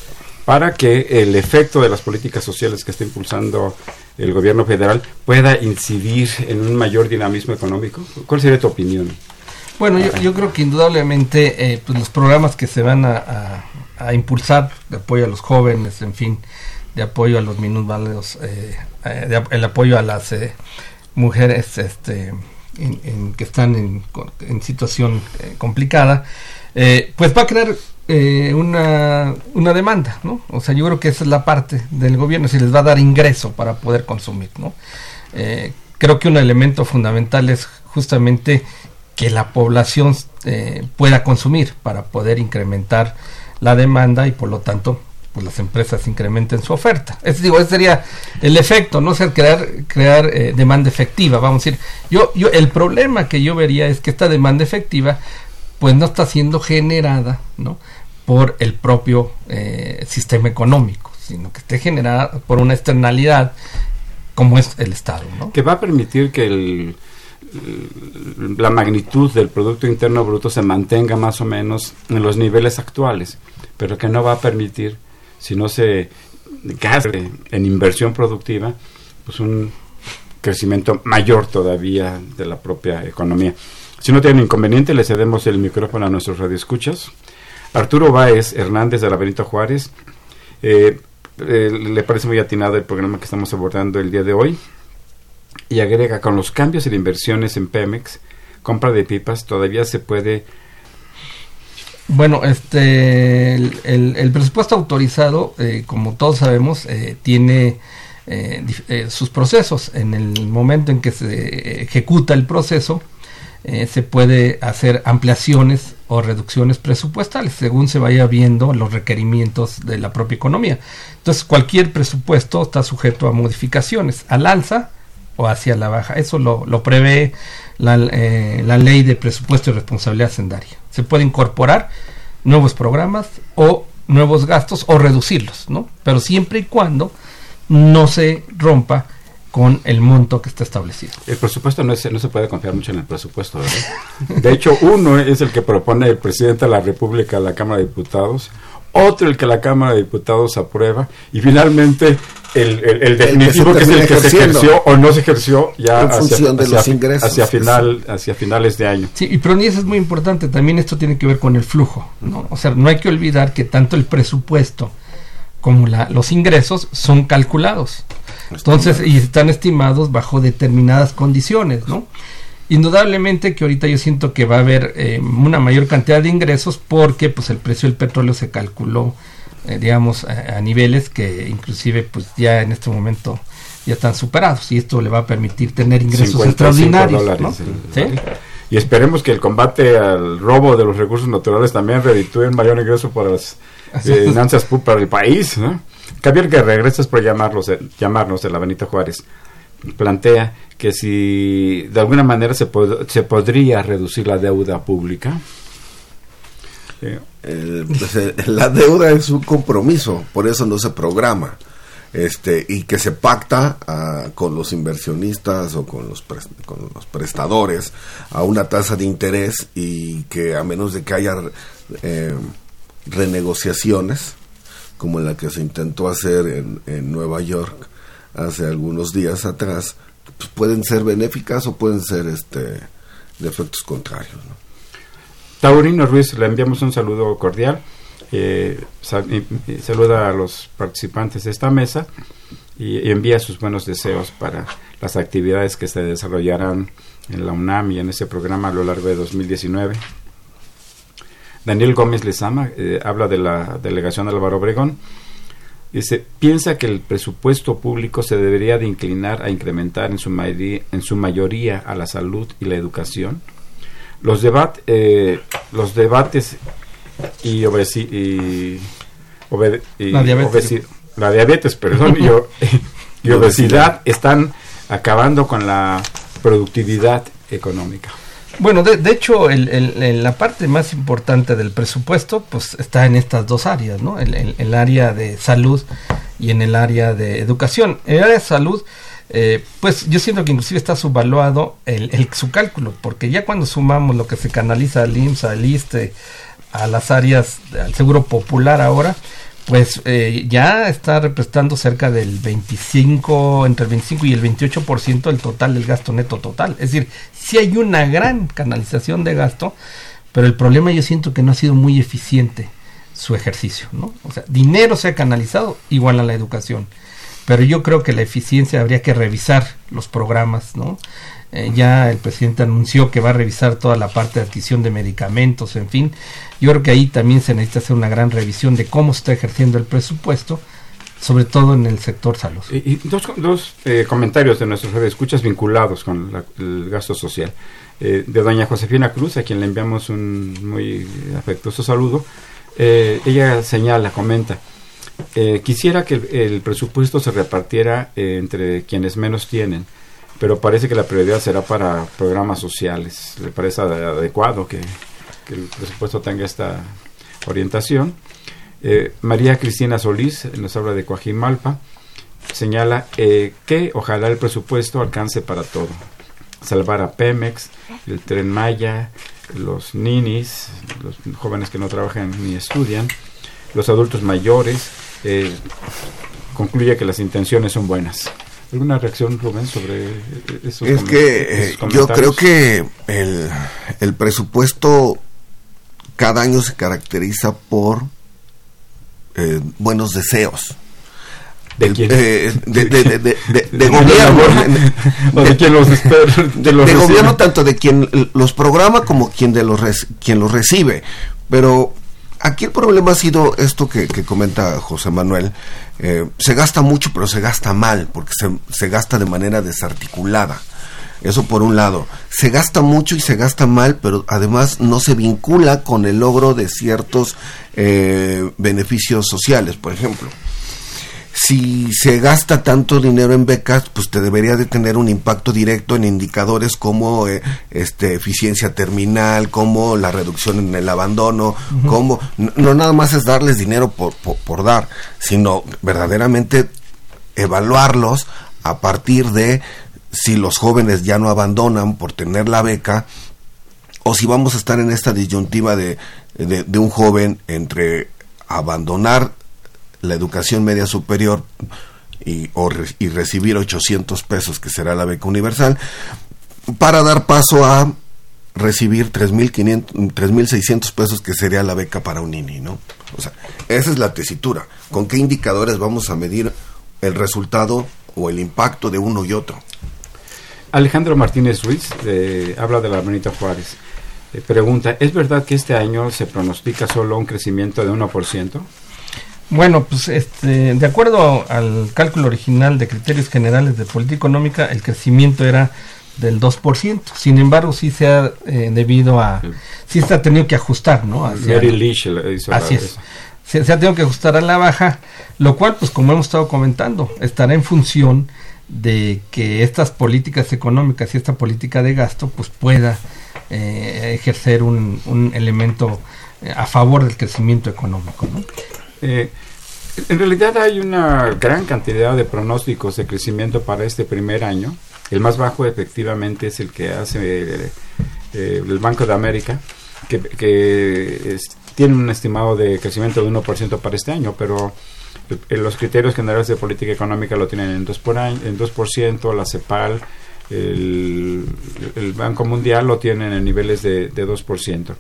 para que el efecto de las políticas sociales que está impulsando el gobierno federal pueda incidir en un mayor dinamismo económico? ¿Cuál sería tu opinión? Bueno, yo, creo que indudablemente eh, pues los programas que se van a, impulsar de apoyo a los jóvenes, en fin, de apoyo a los minusválidos, eh, eh, el apoyo a las eh, mujeres este, en- que están en, en situación eh, complicada, eh, pues va a crear eh, una, una demanda, ¿no? O sea, yo creo que esa es la parte del gobierno, si les va a dar ingreso para poder consumir, ¿no? Eh, creo que un elemento fundamental es justamente que la población eh, pueda consumir para poder incrementar la demanda y por lo tanto pues las empresas incrementen su oferta. Es digo, ese sería el efecto, no ser crear crear eh, demanda efectiva, vamos a decir. Yo yo el problema que yo vería es que esta demanda efectiva pues no está siendo generada, ¿no? por el propio eh, sistema económico, sino que esté generada por una externalidad como es el Estado. Que va a permitir que el la magnitud del Producto Interno Bruto se mantenga más o menos en los niveles actuales, pero que no va a permitir, si no se gaste en inversión productiva, pues un crecimiento mayor todavía de la propia economía. Si no tienen inconveniente, le cedemos el micrófono a nuestros radioescuchas. Arturo Báez Hernández de la Benito Juárez, eh, eh, le parece muy atinado el programa que estamos abordando el día de hoy y agrega con los cambios y inversiones en Pemex, compra de pipas, todavía se puede bueno, este, el, presupuesto autorizado, eh, como todos sabemos, eh, tiene sus procesos. En el momento en que se ejecuta el proceso, se puede hacer ampliaciones o reducciones presupuestales según se vaya viendo los requerimientos de la propia economía. Entonces, cualquier presupuesto está sujeto a modificaciones al alza o hacia la baja. Eso lo, lo prevé la, eh, ley de presupuesto y responsabilidad hacendaria. Se puede incorporar nuevos programas o nuevos gastos o reducirlos, ¿no? Pero siempre y cuando no se rompa con el monto que está establecido. El presupuesto no, es, no se puede confiar mucho en el presupuesto. ¿verdad? De hecho, uno es el que propone el presidente de la República a la Cámara de Diputados, otro el que la Cámara de Diputados aprueba y finalmente el, el, definitivo que, es el que se ejerció o no se ejerció ya hacia, de los ingresos, hacia final hacia finales de año. Sí, y pero ni eso es muy importante, también esto tiene que ver con el flujo, ¿no? O sea, no hay que olvidar que tanto el presupuesto como la, los ingresos son calculados. Entonces, y están estimados bajo determinadas condiciones, ¿no? Indudablemente que ahorita yo siento que va a haber eh, una mayor cantidad de ingresos porque pues el precio del petróleo se calculó eh, digamos a, niveles que inclusive pues ya en este momento ya están superados y esto le va a permitir tener ingresos extraordinarios y esperemos que el combate al robo de los recursos naturales también reditúe un mayor ingreso para las eh, finanzas para el país ¿no? Javier Guerrero, gracias por llamarlos, llamarnos de la Benito Juárez plantea que si de alguna manera se, se podría reducir la deuda pública. Pues, la deuda es un compromiso, por eso no se programa. Este, y que se pacta ah, con los inversionistas o con los, con los prestadores a una tasa de interés y que a menos de que haya eh, renegociaciones, como la que se intentó hacer en, en Nueva York, hace algunos días atrás, pues pueden ser benéficas o pueden ser este de efectos contrarios. ¿no? Taurino Ruiz, le enviamos un saludo cordial. Eh, saluda a los participantes de esta mesa y, envía sus buenos deseos para las actividades que se desarrollarán en la UNAM y en ese programa a lo largo de 2019. Daniel Gómez Lezama eh, habla de la delegación de Álvaro Obregón Dice, piensa que el presupuesto público se debería de inclinar a incrementar en su, mayoría, en su mayoría a la salud y la educación. Los, debat, eh, los debates y, obesi y, la, diabetes. la diabetes, perdón, y, *laughs* y obesidad están acabando con la productividad económica. Bueno, de, hecho, el, la parte más importante del presupuesto pues está en estas dos áreas, ¿no? El, área de salud y en el área de educación. En el área de salud, eh, pues yo siento que inclusive está subvaluado el, su cálculo, porque ya cuando sumamos lo que se canaliza al IMSS, al ISTE, a las áreas, al Seguro Popular ahora, pues eh, ya está representando cerca del 25, entre el 25 y el 28% del total del gasto neto total. Es decir, sí hay una gran canalización de gasto, pero el problema yo siento que no ha sido muy eficiente su ejercicio, ¿no? O sea, dinero se ha canalizado igual a la educación, pero yo creo que la eficiencia habría que revisar los programas, ¿no? Eh, ya el presidente anunció que va a revisar toda la parte de adquisición de medicamentos, en fin. Yo creo que ahí también se necesita hacer una gran revisión de cómo se está ejerciendo el presupuesto, sobre todo en el sector salud. Y, dos, dos eh, comentarios de nuestros escuchas vinculados con el gasto social. Eh, de doña Josefina Cruz, a quien le enviamos un muy afectuoso saludo. ella señala, comenta, Eh, quisiera que el, presupuesto se repartiera eh, entre quienes menos tienen, pero parece que la prioridad será para programas sociales. ¿Le parece ade- adecuado que, que el presupuesto tenga esta orientación? Eh, María Cristina Solís nos habla de Coajimalpa, señala eh, que ojalá el presupuesto alcance para todo. Salvar a Pemex, el tren Maya, los ninis, los jóvenes que no trabajan ni estudian, los adultos mayores. eh, concluye que las intenciones son buenas. ¿Alguna reacción, Rubén, sobre esos Es que esos eh, yo creo que el, el presupuesto cada año se caracteriza por eh, buenos deseos. ¿De quién? eh, de, de- de- de- de- de *laughs* ¿De gobierno. *laughs* ¿O de quién los de, los de recibe? gobierno tanto de quien los programa como quien de los quien los recibe pero aquí el problema ha sido esto que, comenta José Manuel eh, se gasta mucho pero se gasta mal porque se, se gasta de manera desarticulada. Eso por un lado. Se gasta mucho y se gasta mal pero además no se vincula con el logro de ciertos eh, beneficios sociales por ejemplo si se gasta tanto dinero en becas, pues te debería de tener un impacto directo en indicadores como eh, este eficiencia terminal, como la reducción en el abandono, como no, no nada más es darles dinero por, por, por dar, sino verdaderamente evaluarlos a partir de si los jóvenes ya no abandonan por tener la beca o si vamos a estar en esta disyuntiva de, de, de un joven entre abandonar la educación media superior y, recibir 800 pesos, que será la beca universal, para dar paso a recibir 3.500 3.600 pesos, que sería la beca para un niño, ¿no? O sea, esa es la tesitura. ¿Con qué indicadores vamos a medir el resultado o el impacto de uno y otro? Alejandro Martínez Ruiz eh, habla de la Benito Juárez. Eh, pregunta, ¿es verdad que este año se pronostica solo un crecimiento de 1%? Bueno, pues este, de acuerdo al cálculo original de criterios generales de política económica, el crecimiento era del 2%. Sin embargo, sí se ha eh, debido a sí se ha tenido que ajustar, ¿no? Hacia- Mary hizo Así es. Se, se ha tenido que ajustar a la baja, lo cual, pues como hemos estado comentando, estará en función de que estas políticas económicas y esta política de gasto, pues pueda eh, ejercer un, un elemento eh, a favor del crecimiento económico, ¿no? Eh, en realidad hay una gran cantidad de pronósticos de crecimiento para este primer año. El más bajo efectivamente es el que hace eh, el Banco de América, que, tiene un estimado de crecimiento de 1% para este año, pero eh, los criterios generales de política económica lo tienen en 2%, por año, en 2% la CEPAL, el, el Banco Mundial lo tienen en niveles de, de 2%.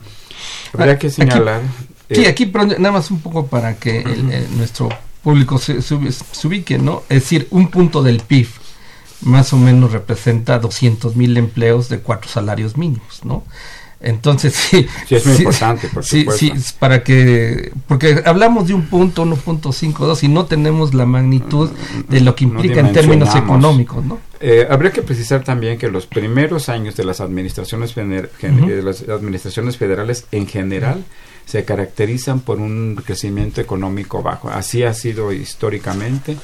Habría que Aquí- señalar... Sí, eh, aquí pero nada más un poco para que el- el- nuestro público se, se se ubique, ¿no? Es decir, un punto del PIB más o menos representa 200 mil empleos de cuatro salarios mínimos, ¿no? Entonces, sí. Sí, es muy importante, por sí, sí, para que. Porque hablamos de un punto, 1.52 y no tenemos la magnitud de lo que No implica en términos económicos, ¿no? Eh, habría que precisar también que los primeros años de las administraciones, fener- gen- Ujú. eh, de las administraciones federales en general se caracterizan por un crecimiento económico bajo. Así ha sido históricamente.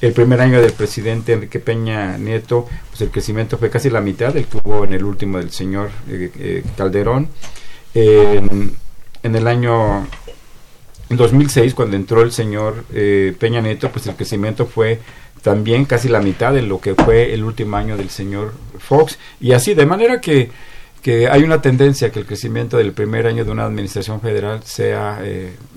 El primer año del presidente Enrique Peña Nieto, pues el crecimiento fue casi la mitad del que hubo en el último del señor eh, eh, Calderón. En, en el año en 2006, cuando entró el señor eh, Peña Nieto, pues el crecimiento fue también casi la mitad de lo que fue el último año del señor Fox. Y así, de manera que, que hay una tendencia que el crecimiento del primer año de una administración federal sea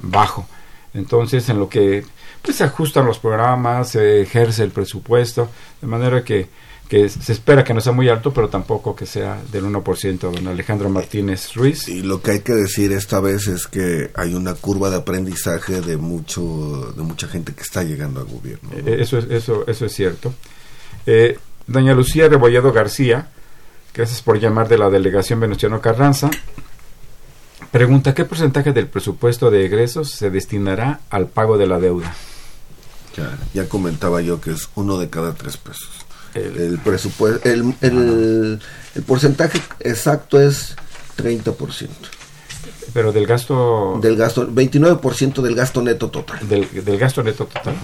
bajo. Entonces, en lo que pues, se ajustan los programas, se ejerce el presupuesto, de manera que, que se espera que no sea muy alto, pero tampoco que sea del 1%, don Alejandro Martínez Ruiz. Y lo que hay que decir esta vez es que hay una curva de aprendizaje de mucho de mucha gente que está llegando al gobierno. ¿no? Eh, Eso es, eso, eso es cierto. Eh, doña Lucía Rebolledo García, gracias por llamar de la delegación Venustiano Carranza, pregunta qué porcentaje del presupuesto de egresos se destinará al pago de la deuda. Ya, ya comentaba yo que es uno de cada tres pesos. El- El presupuesto, el, el, el porcentaje exacto es 30%. pero del gasto del gasto, 29% del gasto neto total. del, del gasto neto total.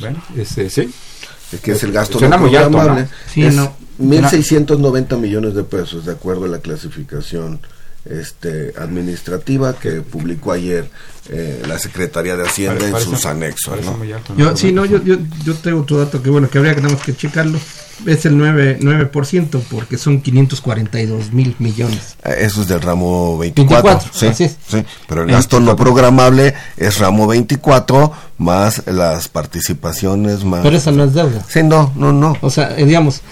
Bueno, este, sí. Es que es el gasto Suena no muy alto, programable. ¿no? Sí, es no. 1.690 millones de pesos, de acuerdo a la clasificación este, administrativa que publicó ayer eh, la Secretaría de Hacienda en parece- sus anexos. parece ¿no? muy alto, Yo, sí, no, yo, yo, yo tengo otro dato que bueno, que habría que tenemos que checarlo. Es el 9%, 9% porque son 542 mil millones. Eh, Eso es del ramo 24. 24, sí, así es. sí, pero el gasto no programable es ramo 24 más las participaciones más... Pero esa no es deuda. Sí, no, no, no. O sea, eh, digamos,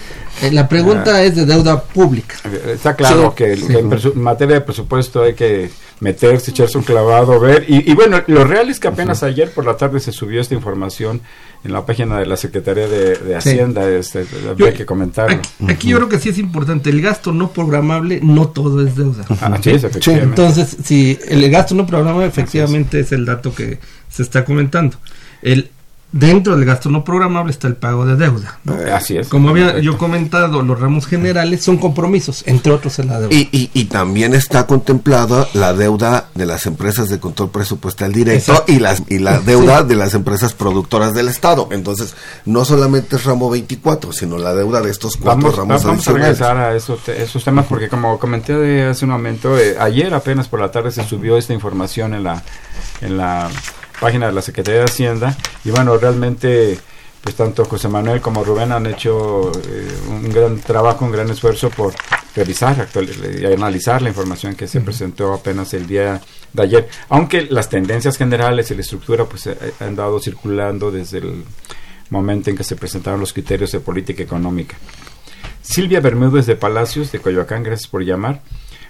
eh, la pregunta es de deuda pública. Está claro Sí. que, en materia de presupuesto hay que meterse, echarse un clavado, ver. Y, y bueno, lo real es que apenas ayer por la tarde se subió esta información en la página de la Secretaría de, de Sí. Hacienda. Este, Yo- habría que comentarlo. Aquí, yo creo que sí es importante. El gasto no programable, no todo es deuda. Ah, sí, es. Entonces, si el gasto no programable efectivamente es el dato que se está comentando. El dentro del gasto no programable está el pago de deuda. ¿no? Eh, Así es. Como había yo comentado, los ramos generales son compromisos, entre otros en la deuda. Y, y, y también está contemplada la deuda de las empresas de control presupuestal directo Exacto. y las y la deuda de las empresas productoras del Estado. Entonces, no solamente es ramo 24, sino la deuda de estos cuatro Vamos, ramos vamos a adicionales. regresar a esos, te- esos temas porque como comenté de hace un momento, eh, ayer apenas por la tarde se subió esta información en la, en la página de la Secretaría de Hacienda y bueno, realmente pues tanto José Manuel como Rubén han hecho eh, un gran trabajo, un gran esfuerzo por revisar actual- y analizar la información que se presentó apenas el día de ayer, aunque las tendencias generales y la estructura pues eh, han dado circulando desde el momento en que se presentaron los criterios de política económica. Silvia Bermúdez de Palacios, de Coyoacán, gracias por llamar.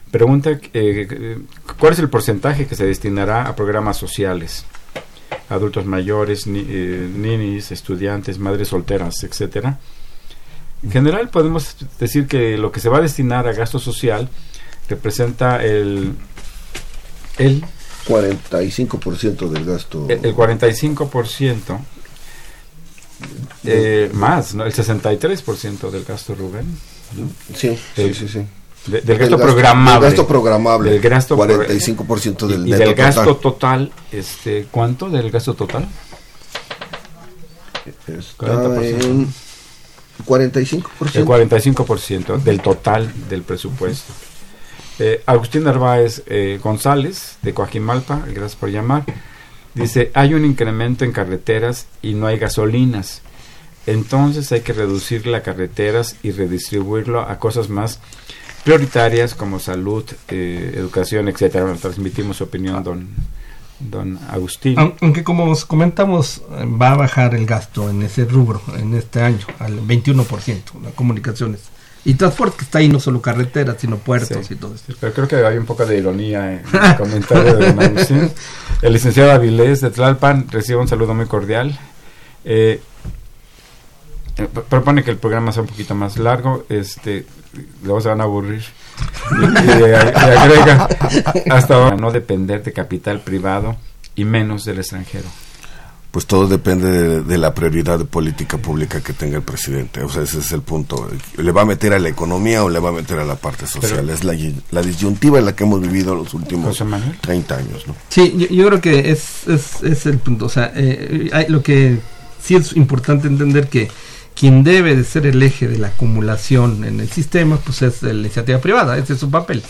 Pregunta, eh, eh, ¿cuál es el porcentaje que se destinará a programas sociales? Adultos mayores, ni, eh, ninis, estudiantes, madres solteras, etcétera. En general podemos decir que lo que se va a destinar a gasto social representa el, el 45% del gasto. el, el 45%, eh, más, ¿no? el 63% del gasto, Rubén. Sí, sí, el- sí, sí. De- del gasto gasto- programable. del gasto programable, Del gasto pro- 45% del y, y del gasto total. total, este, ¿cuánto del gasto total? Está 40%. en 45%. El 45% del total del presupuesto. Eh, Agustín Narváez eh, González, de Coajimalpa, gracias por llamar, dice, hay un incremento en carreteras y no hay gasolinas. Entonces hay que reducir las carreteras y redistribuirlo a cosas más prioritarias como salud, eh, educación, etcétera. Bueno, transmitimos su opinión, don, don Agustín. Aun- Aunque como os comentamos, eh, va a bajar el gasto en ese rubro en este año al 21%, las comunicaciones. Y transporte que está ahí no solo carreteras, sino puertos Sí. y todo esto. Pero creo que hay un poco de ironía en *laughs* el comentario de don Agustín. El licenciado Avilés de Tlalpan recibe un saludo muy cordial. Eh, eh, propone que el programa sea un poquito más largo, este, luego se van a aburrir. Y, y- y agrega hasta ahora no depender de capital privado y menos del extranjero. Pues todo depende de, de la prioridad de política pública que tenga el presidente. O sea, ese es el punto. ¿Le va a meter a la economía o le va a meter a la parte social? Pero- es la, la disyuntiva en la que hemos vivido los últimos José Manuel. 30 años, ¿no? Sí, yo, yo creo que es, es, es el punto. O sea, eh, hay, lo que sí es importante entender que quien debe de ser el eje de la acumulación en el sistema, pues es la iniciativa privada, ese es su papel.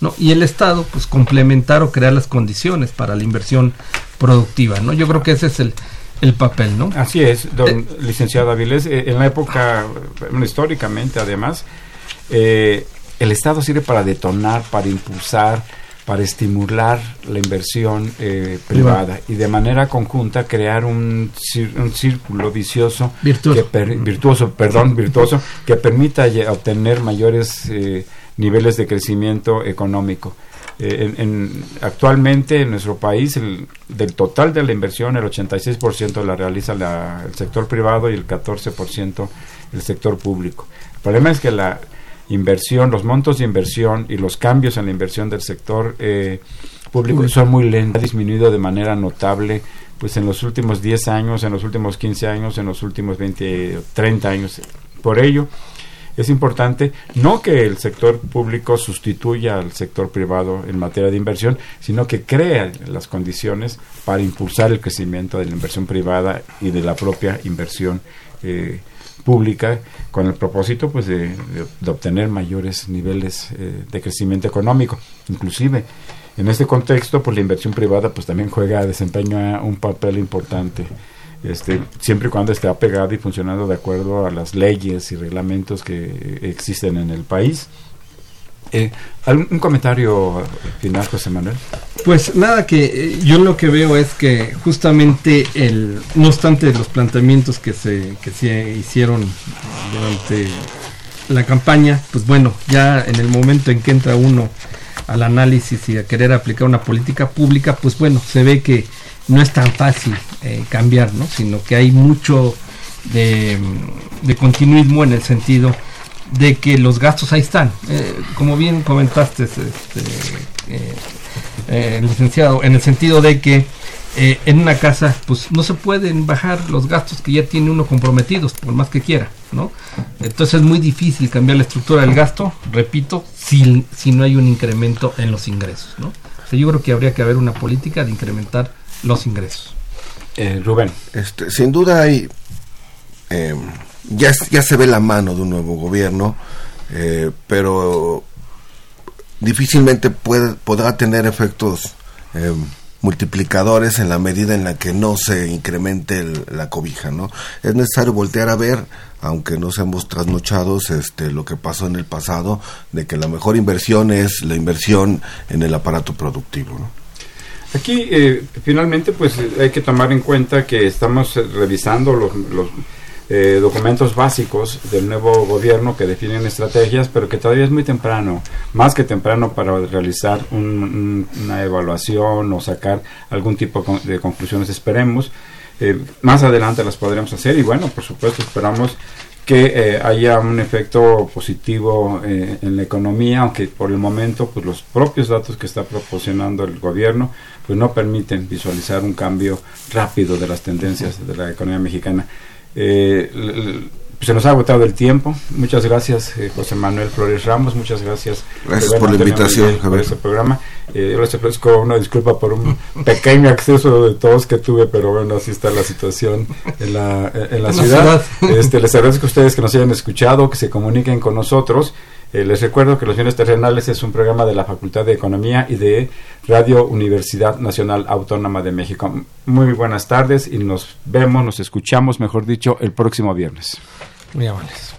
¿no? Y el Estado, pues complementar o crear las condiciones para la inversión productiva, ¿no? Yo creo que ese es el, el papel, ¿no? Así es, don Eh. licenciado Avilés. eh, en la época, bueno, históricamente además, eh, el Estado sirve para detonar, para impulsar, para estimular la inversión eh, privada y de manera conjunta crear un, un círculo vicioso, Virtuoso. que per- virtuoso, perdón, virtuoso, que permita obtener mayores eh, niveles de crecimiento económico. Eh, en, en- actualmente en nuestro país, el, del total de la inversión, el 86% la realiza la- el sector privado y el 14% el sector público. El problema es que la inversión, los montos de inversión y los cambios en la inversión del sector eh, público son muy lentos, ha disminuido de manera notable pues en los últimos 10 años, en los últimos 15 años, en los últimos 20, 30 años. Por ello, es importante no que el sector público sustituya al sector privado en materia de inversión, sino que crea las condiciones para impulsar el crecimiento de la inversión privada y de la propia inversión eh, pública con el propósito pues de, obtener mayores niveles eh, de crecimiento económico inclusive en este contexto pues la inversión privada pues también juega desempeña un papel importante este, siempre y cuando esté apegada y funcionando de acuerdo a las leyes y reglamentos que existen en el país. Eh, ¿algún- ¿Un comentario final, José Manuel? Pues nada, que eh, yo lo que veo es que justamente el, no obstante los planteamientos que se, que se hicieron durante la campaña, pues bueno, ya en el momento en que entra uno al análisis y a querer aplicar una política pública, pues bueno, se ve que no es tan fácil eh, cambiar, ¿no? Sino que hay mucho de continuismo en el sentido de que los gastos ahí están. Eh, como bien comentaste, este, eh, eh, licenciado, en el sentido de que eh, en una casa pues no se pueden bajar los gastos que ya tiene uno comprometidos, por más que quiera, ¿no? Entonces es muy difícil cambiar la estructura del gasto, repito, si, si no hay un incremento en los ingresos, ¿no? O sea, yo creo que habría que haber una política de incrementar los ingresos. Eh, Rubén. Este, sin duda hay, eh, ya, ya se ve la mano de un nuevo gobierno, eh, pero difícilmente puede, podrá tener efectos eh, multiplicadores en la medida en la que no se incremente el- la cobija, ¿no? Es necesario voltear a ver, aunque no seamos trasnochados, este, lo que pasó en el pasado, de que la mejor inversión es la inversión en el aparato productivo, ¿no? Aquí, eh, finalmente, pues eh, hay que tomar en cuenta que estamos eh, revisando los, eh, documentos básicos del nuevo gobierno que definen estrategias, pero que todavía es muy temprano, más que temprano para realizar un- un- una evaluación o sacar algún tipo de conclusiones. Esperemos. Eh, más adelante las podremos hacer y bueno, por supuesto esperamos que eh, haya un efecto positivo eh, en la economía, aunque por el momento pues los propios datos que está proporcionando el gobierno pues no permiten visualizar un cambio rápido de las tendencias de la economía mexicana. Eh, se nos ha agotado el tiempo. Muchas gracias, eh, José Manuel Flores Ramos. Muchas gracias. Por la invitación, por este programa. Eh, yo les ofrezco una disculpa por un pequeño acceso de todos que tuve, pero bueno, así está la situación en la, en la En la ciudad. ciudad. Este, les agradezco a ustedes que nos hayan escuchado, que se comuniquen con nosotros. Eh, les recuerdo que Los Bienes Terrenales es un programa de la Facultad de Economía y de Radio Universidad Nacional Autónoma de México. Muy buenas tardes y nos vemos, nos escuchamos, mejor dicho, el próximo viernes. Muy amables.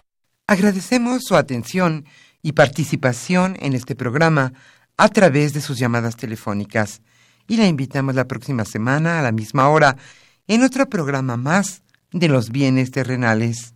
Agradecemos su atención y participación en este programa a través de sus llamadas telefónicas y la invitamos la próxima semana a la misma hora en otro programa más de los bienes terrenales.